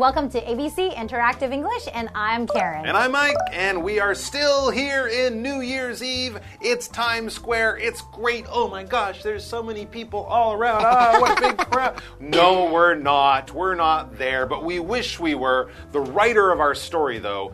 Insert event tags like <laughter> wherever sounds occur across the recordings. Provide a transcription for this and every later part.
Welcome to ABC Interactive English, and I'm Karen. And I'm Mike, and we are still here in New Year's Eve. It's Times Square. It's great. Oh my gosh, there's so many people all around. Ah, what a big <laughs> crowd. No, we're not. We're not there, but we wish we were. The writer of our story, though,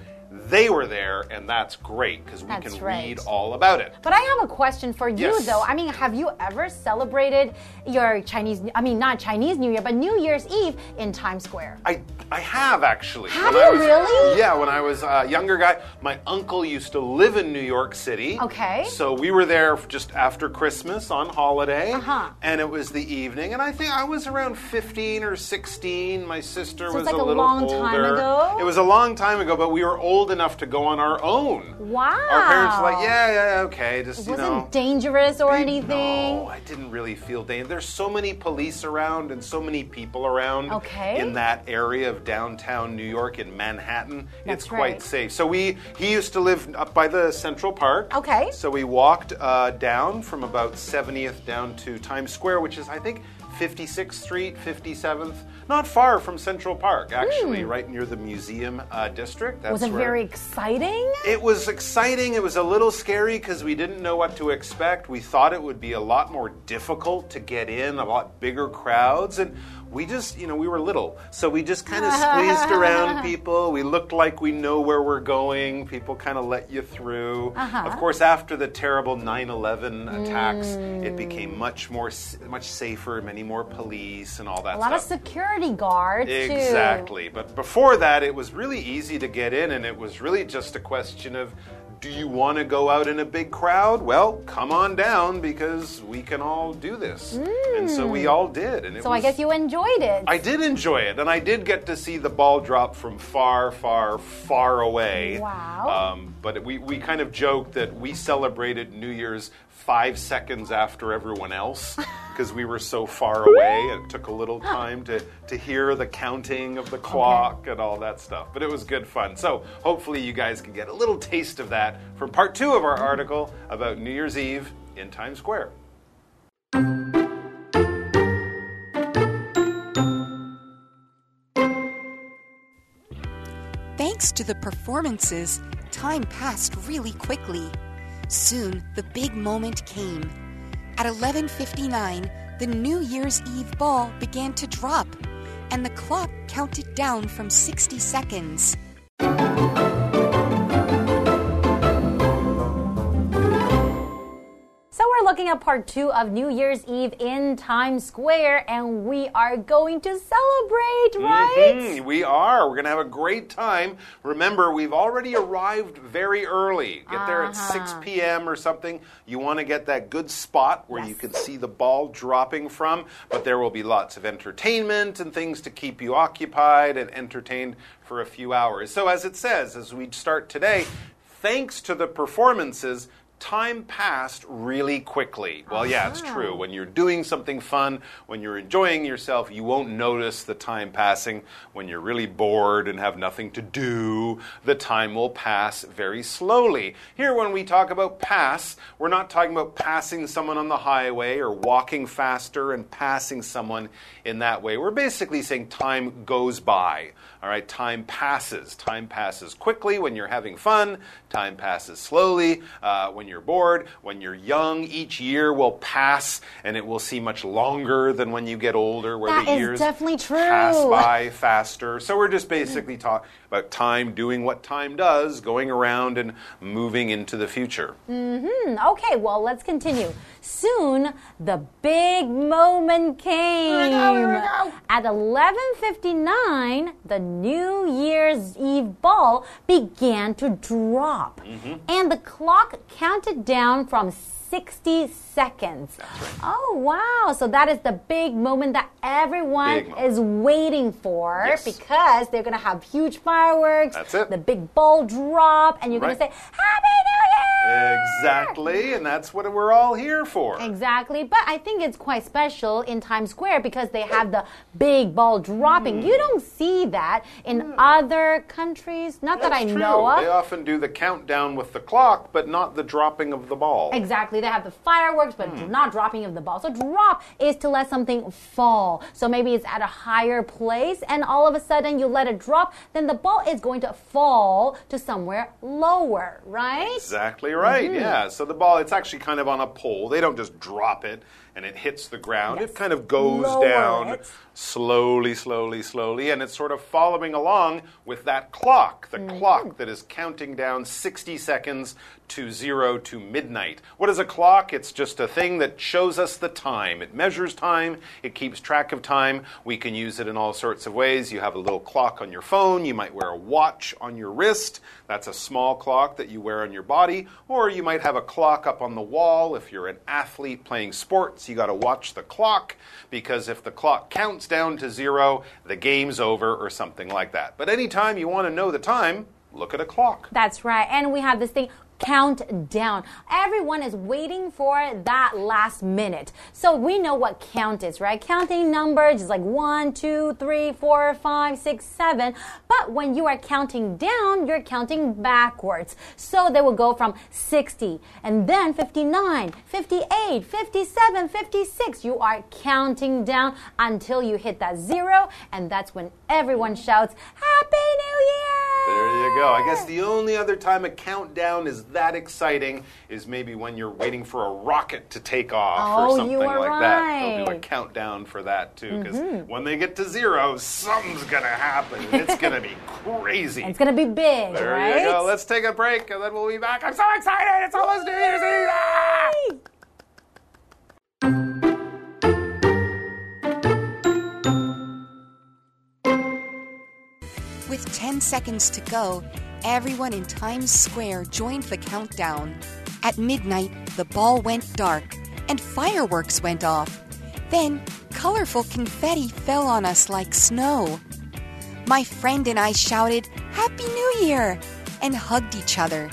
they were there, and that's great because we That's can right. read all about it. But I have a question for you, Yes. though. I mean, have you ever celebrated your Chinese, I mean, not Chinese New Year, but New Year's Eve in Times Square? I I have actually. Have When you was- really? Yeah, when I was a younger guy, my uncle used to live in New York City. Okay. So we were there just after Christmas on holiday, Uh-huh. and it was the evening, and I think I was around 15 or 16. My sister So was like a a little long older. time ago? It was a long time ago, but we were old enough to go on our own. Wow. Our parents were like, yeah, yeah, okay, just It you wasn't know. dangerous or anything. No, I didn't really feel dangerous. There's so many police around and so many people around Okay. in that area of downtown New York in Manhattan. That's it's quite right. safe. So we he used to live up by the Central Park. Okay. So we walked uh, down from about 70th down to Times Square, which is I think 56th Street, 57th, not far from Central Park, actually, right near the museum uh, district. That's Hmm. Was it where- very exciting? it was exciting. It was a little scary because we didn't know what to expect. We thought it would be a lot more difficult to get in, a lot bigger crowds, and we just, you know, we were little, so we just kind of squeezed around <laughs> people. We looked like we know where we're going. People kind of let you through. Uh-huh. Of course, after the terrible 9/11 attacks, it became much more, much safer. Many more police and all that a lot stuff. of security guards, too. Exactly. But before that, it was really easy to get in, and it was really just a question of do you want to go out in a big crowd? Well, come on down because we can all do this. And so we all did. And it Hmm. So I guess you enjoyed it. I did enjoy it, and I did get to see the ball drop from far, far, far away. Wow. Um, but we, we kind of joked that we celebrated New Year's five seconds after everyone else <laughs> because we were so far away. It took a little time to, to hear the counting of the clock and all that stuff. But it was good fun. So hopefully, you guys can get a little taste of that from part two of our article about New Year's Eve in Times Square. Thanks to the performances, time passed really quickly. Soon, the big moment came. At 11:59, the New Year's Eve ball began to drop, and the clock counted down from 60 seconds. Looking at part two of New Year's Eve in Times Square, and we are going to celebrate, right? Mhm, we are. We're going to have a great time. Remember, we've already arrived very early. Get there at 6 Uh-huh. p.m. or something. You want to get that good spot where you can see the ball dropping from, but there will be lots of entertainment and things to keep you occupied and entertained for a few hours. So, as it says, as we start today, thanks to the performances, time passed really quickly. Well, yeah, it's true. When you're doing something fun, when you're enjoying yourself, you won't notice the time passing. When you're really bored and have nothing to do, the time will pass very slowly. Here, when we talk about pass, we're not talking about passing someone on the highway or walking faster and passing someone in that way. We're basically saying time goes by. All right, time passes. Time passes quickly when you're having fun. Time passes slowly uh, when you're bored. When you're young, each year will pass, and it will seem much longer than when you get older, where That the years definitely pass by faster. So we're just basically talking about time doing what time does, going around and moving into the future. Mm hmm. Okay, well, let's continue. Soon, the big moment came. At 11:59, the New Year's Eve ball began to drop, and the clock counted down from 60 seconds. Oh, wow. So that is the big moment that everyone moment. is waiting for Yes. because they're going to have huge fireworks, That's it. the big ball drop, and you're Right. going to say, Happy New Year! Exactly, and that's what we're all here for. Exactly, but I think it's quite special in Times Square because they have the big ball dropping. Hmm. You don't see that in other countries, not that I true. know of. They often do the countdown with the clock, but not the dropping of the ball. Exactly. They have the fireworks, but Hmm. not dropping of the ball. So drop is to let something fall. So maybe it's at a higher place, and all of a sudden you let it drop, then the ball is going to fall to somewhere lower, right? Exactly right. Mm-hmm. Yeah. So the ball, it's actually kind of on a pole. They don't just drop it and it hits the ground. It kind of goes Lower down it. slowly, slowly, slowly, and it's sort of following along with that clock, the Mm-hmm. clock that is counting down 60 seconds to zero to midnight. What is a clock? It's just a thing that shows us the time. It measures time, it keeps track of time. We can use it in all sorts of ways. You have a little clock on your phone, you might wear a watch on your wrist. That's a small clock that you wear on your body, or you might have a clock up on the wall if you're an athlete playing sports. You got to watch the clock because if the clock counts down to zero, the game's over or something like that. But anytime you want to know the time, look at a clock. That's right. And we have this thing countdown. Everyone is waiting for that last minute. So we know what count is, right? Counting numbers is like one, two, three, four, five, six, seven. But when you are counting down, you're counting backwards. So they will go from 60 and then 59, 58, 57, 56. You are counting down until you hit that zero. And that's when everyone shouts, Happy New Year! There you go. I guess the only other time a countdown is that exciting is maybe when you're waiting for a rocket to take off Oh, or something you are like that. They'll do a. Countdown for that too, because mm-hmm. when they get to zero, something's gonna happen. It's gonna be crazy. It's gonna be big, there right? you go. Let's take a break and then we'll be back. I'm so excited! It's almost New Year's Eve! With 10 seconds to go, everyone in Times Square joined the countdown. At midnight, the ball went dark and fireworks went off. Then, colorful confetti fell on us like snow. My friend and I shouted, Happy New Year! and hugged each other.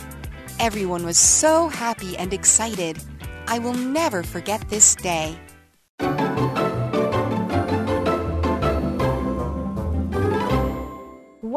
Everyone was so happy and excited. I will never forget this day.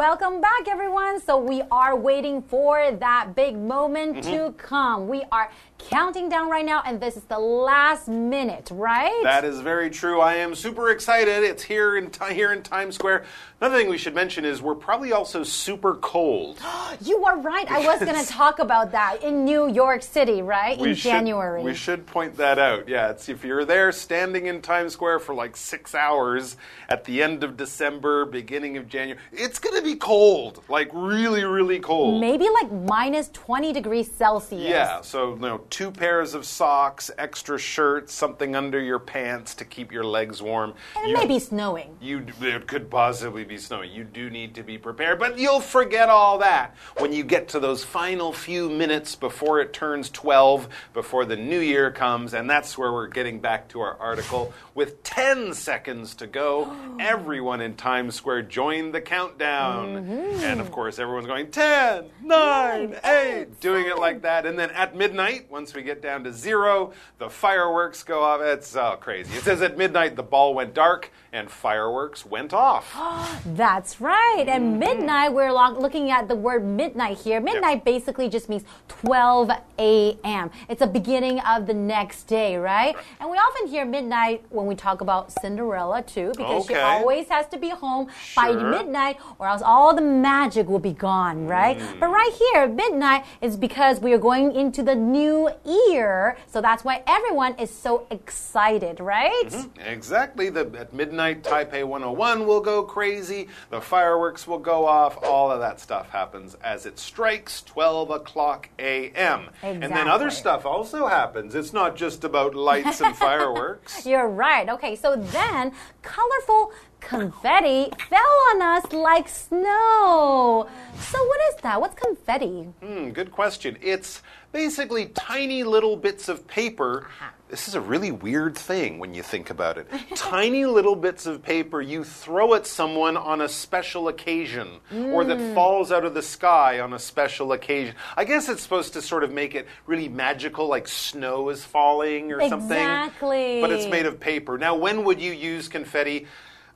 Welcome back, everyone. So, we are waiting for that big moment Mm-hmm. to come. We are counting down right now, and this is the last minute, right? That is very true. I am super excited. It's here in here in Times Square. Another thing we should mention is we're probably also super cold. <gasps> you are right. I was going <laughs> to talk about that in New York City, right? We in should- January. we should point that out. Yeah, it's if you're there standing in Times Square for like six hours at the end of December, beginning of January, it's going to be cold. Like really, really cold. Maybe like minus 20 degrees Celsius. Yeah, so you know, two pairs of socks, extra shirts, something under your pants to keep your legs warm. And it You- may be snowing. You it could possibly be snowing. You do need to be prepared, but you'll forget all that when you get to those final few minutes before it turns 12, before the new year comes, and that's where we're getting back to our article. With 10 seconds to go, <gasps> everyone in Times Square joined the countdown. Mm-hmm. And of course, everyone's going 10, 9, 8, doing it like that. And then at midnight, once we get down to zero, the fireworks go off. It's uh, crazy. It says at midnight the ball went dark and fireworks went off. <gasps> That's right. Mm-hmm. And midnight, we're lo- looking at the word midnight here. Midnight basically just means 12 a.m. It's the beginning of the next day, right? And we often hear midnight when we talk about Cinderella too, because she always has to be home by midnight or else all the magic will be gone, right? Mm. But right here, midnight is because we are going into the new year. So that's why everyone is so excited, right? Mm-hmm. Exactly. The, at midnight, Taipei 101 will go crazy. The fireworks will go off. All of that stuff happens as it strikes 12 o'clock a.m. Exactly. And then other stuff also happens. It's not just about lights and <laughs> fireworks. You're right. Okay, so then colorful confetti fell on us like snow. So, what is that? What's confetti? Hmm, good question. It's basically tiny little bits of paper this is a really weird thing when you think about it. <laughs> Tiny little bits of paper you throw at someone on a special occasion or that Mm. falls out of the sky on a special occasion. I guess it's supposed to sort of make it really magical, like snow is falling or something. Exactly. But it's made of paper. Now, when would you use confetti?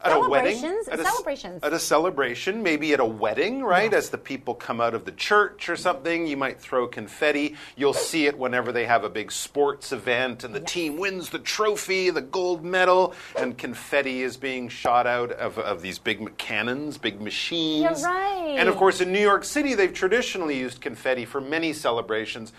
At a wedding? At a Celebrations. At a celebration, maybe at a wedding, right? As the people come out of the church or something, you might throw confetti. You'll see it whenever they have a big sports event and the team wins the trophy, the gold medal, and confetti is being shot out of, of these big cannons, big machines. You're right. And of course, in New York City, they've traditionally used confetti for many celebrations.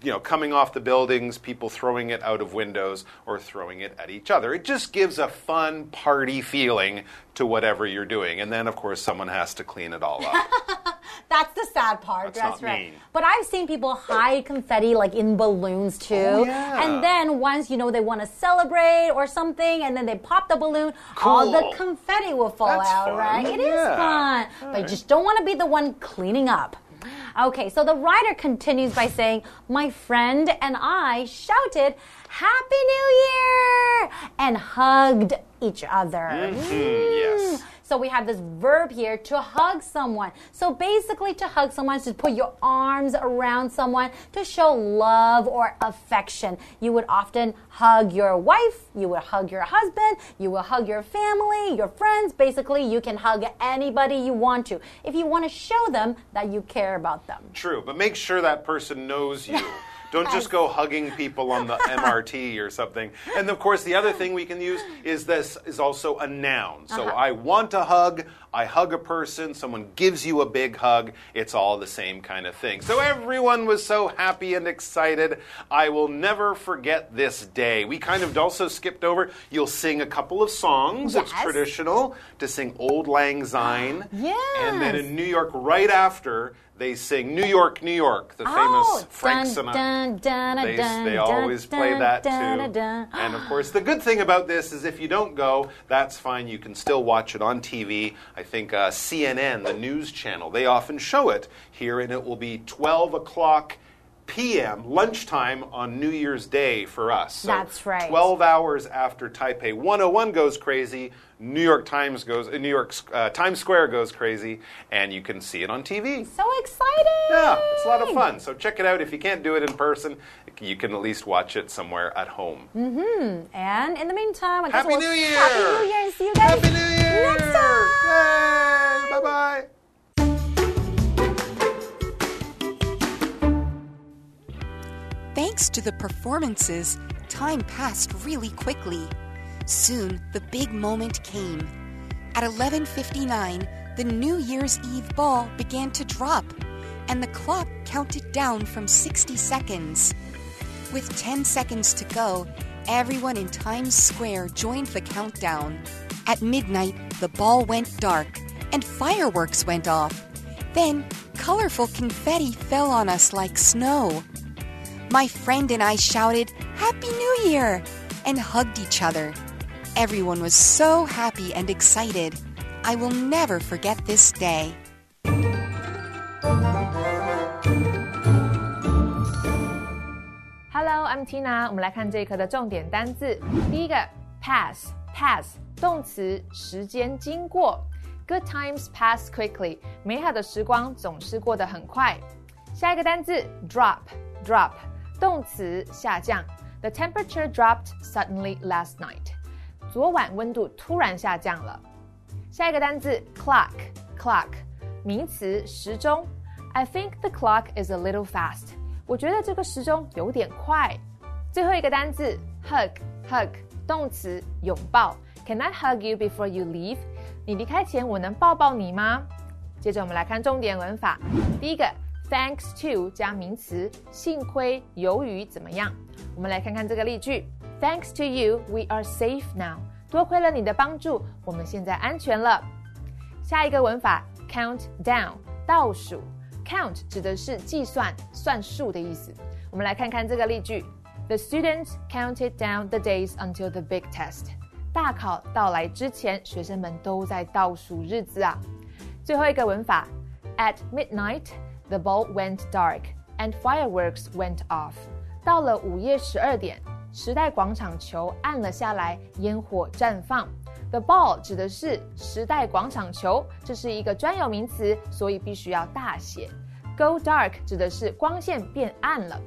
You know, coming off the buildings, people throwing it out of windows or throwing it at each other. It just gives a fun party feeling to whatever you're doing. And then, of course, someone has to clean it all up. <laughs> That's the sad part. That's That's, not right. mean. But I've seen people hide confetti like in balloons too. Oh, yeah. And then once you know they want to celebrate or something, and then they pop the balloon, all the confetti will fall That's out, fun. right? It is Yeah. fun. All But you just don't want to be the one cleaning up. Okay, so the writer continues by saying, My friend and I shouted, Happy New Year! and hugged each other. Mm-hmm. yes. So we have this verb here to hug someone. So basically, to hug someone is to put your arms around someone to show love or affection. You would often hug your wife, you would hug your husband, you will hug your family, your friends. Basically, you can hug anybody you want to if you want to show them that you care about them. True, but make sure that person knows you. <laughs> Don't just go hugging people on the <laughs> MRT or something. And of course, the other thing we can use is this is also a noun. So Uh-huh. I want a hug, I hug a person, someone gives you a big hug. It's all the same kind of thing. So everyone was so happy and excited. I will never forget this day. We kind of also skipped over. You'll sing a couple of songs. It's traditional to sing Auld Lang Syne. <gasps> And then in New York, right after, they sing New York, New York, the famous Oh, Frank dun, Sinatra. dun, dun, they dun, they always play that too. And of course, the good thing about this is if you don't go, that's fine. You can still watch it on TV. I think uh, CNN, the news channel, they often show it here, and it will be 12 o'clock p.m. lunchtime on New Year's Day for us. So That's right. 12 hours after Taipei 101 goes crazy, New York Times goes, uh, New York uh, Times Square goes crazy, and you can see it on TV. So exciting! Yeah, it's a lot of fun. So check it out. If you can't do it in person, you can at least watch it somewhere at home. Mm-hmm. And in the meantime, I guess Happy we'll New Year! Happy New Year see you guys Happy New Year! next time. Bye bye. Thanks to the performances, time passed really quickly. Soon, the big moment came. At 11:59, the New Year's Eve ball began to drop, and the clock counted down from 60 seconds. With 10 seconds to go, everyone in Times Square joined the countdown. At midnight, the ball went dark and fireworks went off. Then, colorful confetti fell on us like snow. My friend and I shouted, Happy New Year! and hugged each other. Everyone was so happy and excited. I will never forget this day. Hello, I'm Tina。我们来看这一课的重点单字。第一个，pass，pass，动词，时间经过。Good times pass quickly，美好的时光总是过得很快。下一个单字，drop，drop， 动词，下降。The temperature dropped suddenly last night。昨晚温度突然下降了。下一个单字，clock，clock，名词，时钟。I think the clock is a little fast。我觉得这个时钟有点快。最后一个单字，hug，hug，动词，拥抱。Can I hug you before you leave？你离开前，我能抱抱你吗？接着我们来看重点文法。第一个，thanks to 加名词，幸亏，由于怎么样？我们来看看这个例句：Thanks to you, we are safe now。多亏了你的帮助，我们现在安全了。下一个文法，count down，倒数。count 指的是计算、算数的意思。我们来看看这个例句：The students counted down the days until the big test。大考到来之前，学生们都在倒数日子啊。最后一个文法，At midnight, the ball went dark and fireworks went off。到了午夜十二点，时代广场球暗了下来，烟火绽放。The ball 指的是时代广场球，这是一个专有名词，所以必须要大写。Go dark 指的是光线变暗了。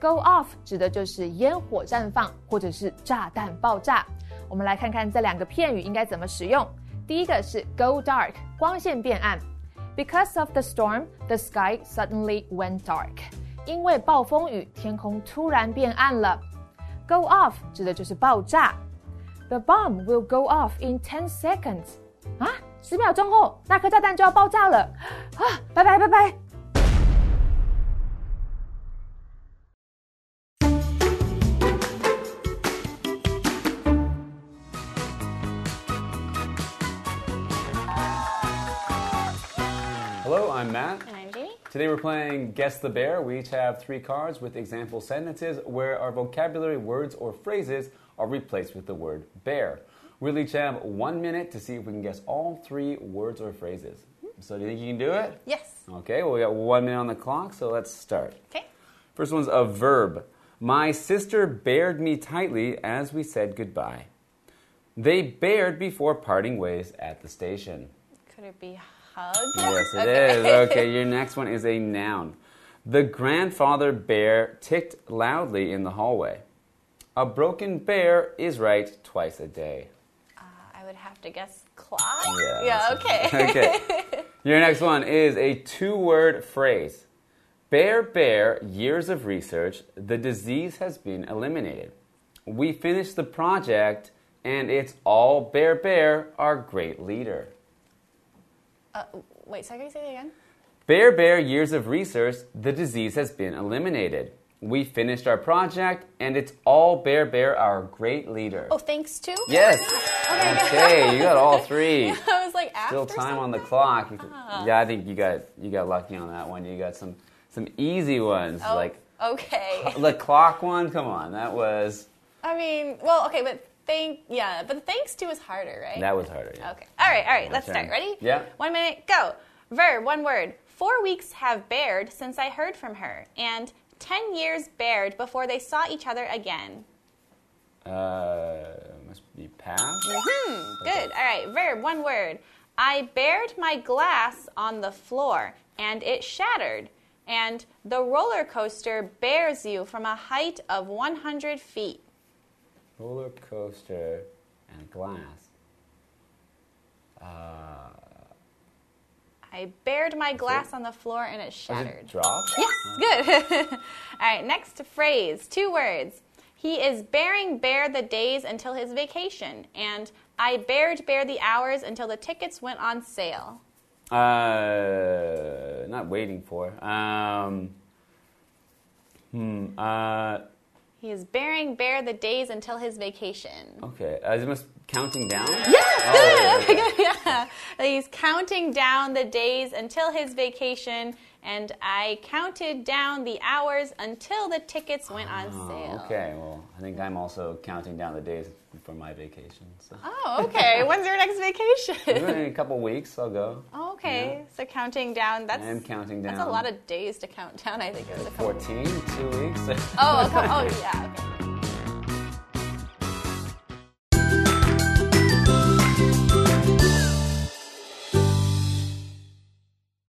Go off 指的就是烟火绽放，或者是炸弹爆炸。我们来看看这两个片语应该怎么使用。第一个是 go dark，光线变暗。Because of the storm, the sky suddenly went dark. 因为暴风雨，天空突然变暗了。Go off 指的就是爆炸。The bomb will go off in ten seconds. 啊，十秒钟后，那颗炸弹就要爆炸了。啊，拜拜拜拜。 Today we're playing Guess the Bear. We each have three cards with example sentences where our vocabulary words or phrases are replaced with the word bear. We'll each have one minute to see if we can guess all three words or phrases. So, do you think you can do it? Yes. Okay, well, we got one minute on the clock, so let's start. Okay. First one's a verb. My sister bared me tightly as we said goodbye. They bared before parting ways at the station. Could it be hug? Yes, it <laughs> is. Okay, your next one is a noun. The grandfather bear ticked loudly in the hallway. A broken bear is right twice a day. Uh, I would have to guess clock. Yeah, Yeah. Okay. <laughs> Okay. <laughs> Your next one is a two word phrase. Bear, bear, years of research, the disease has been eliminated. We finished the project, and it's all Bear Bear, our great leader. Uh, wait. So can you say that again? Bear Bear Years of Research, the disease has been eliminated. We finished our project, and it's all Bear Bear, our great leader. Oh, thanks to. Yes. <laughs> Okay. Okay, you got all three. <laughs> I was like after. Still time on the clock. Could- Yeah, I think you got you got lucky on that one. You got some some easy ones Oh, like Okay. the clock one. Come on, that was I mean, well, okay, but thank yeah, but the thanks to is harder, right? that was harder. Yeah. Okay. All right. All right. My let's turn. start. Ready? Yeah. One minute. Go. Verb. One word. Four weeks have bared since I heard from her, and ten years bared before they saw each other again. Uh, must be past. Hmm. Good. All right. Verb. One word. I bared my glass on the floor, and it shattered. And the roller coaster bears you from a height of 100 feet. Roller coaster and glass. Uh, I bared my glass on the floor, and it shattered. it dropped? Yes, good. <laughs> All right, next phrase, two words. He is bearing bare the days until his vacation, and I bared bare the hours until the tickets went on sale. Uh, not waiting for. Um, hmm. Uh, He is bearing bare the days until his vacation. okay. Uh, is it must counting down? Yes, Oh, good. okay. <laughs> yeah. He's counting down the days until his vacation, and I counted down the hours until the tickets went on ah, sale. Oh, okay. Well, I think I'm also counting down the days for my vacation. So. Oh, okay. <laughs> When's your next vacation? In a couple weeks, I'll go. Oh, okay. So counting down. That's I am counting down. That's a lot of days to count down. I think. It was a couple. 14, two weeks. Oh, <laughs> oh yeah. Okay.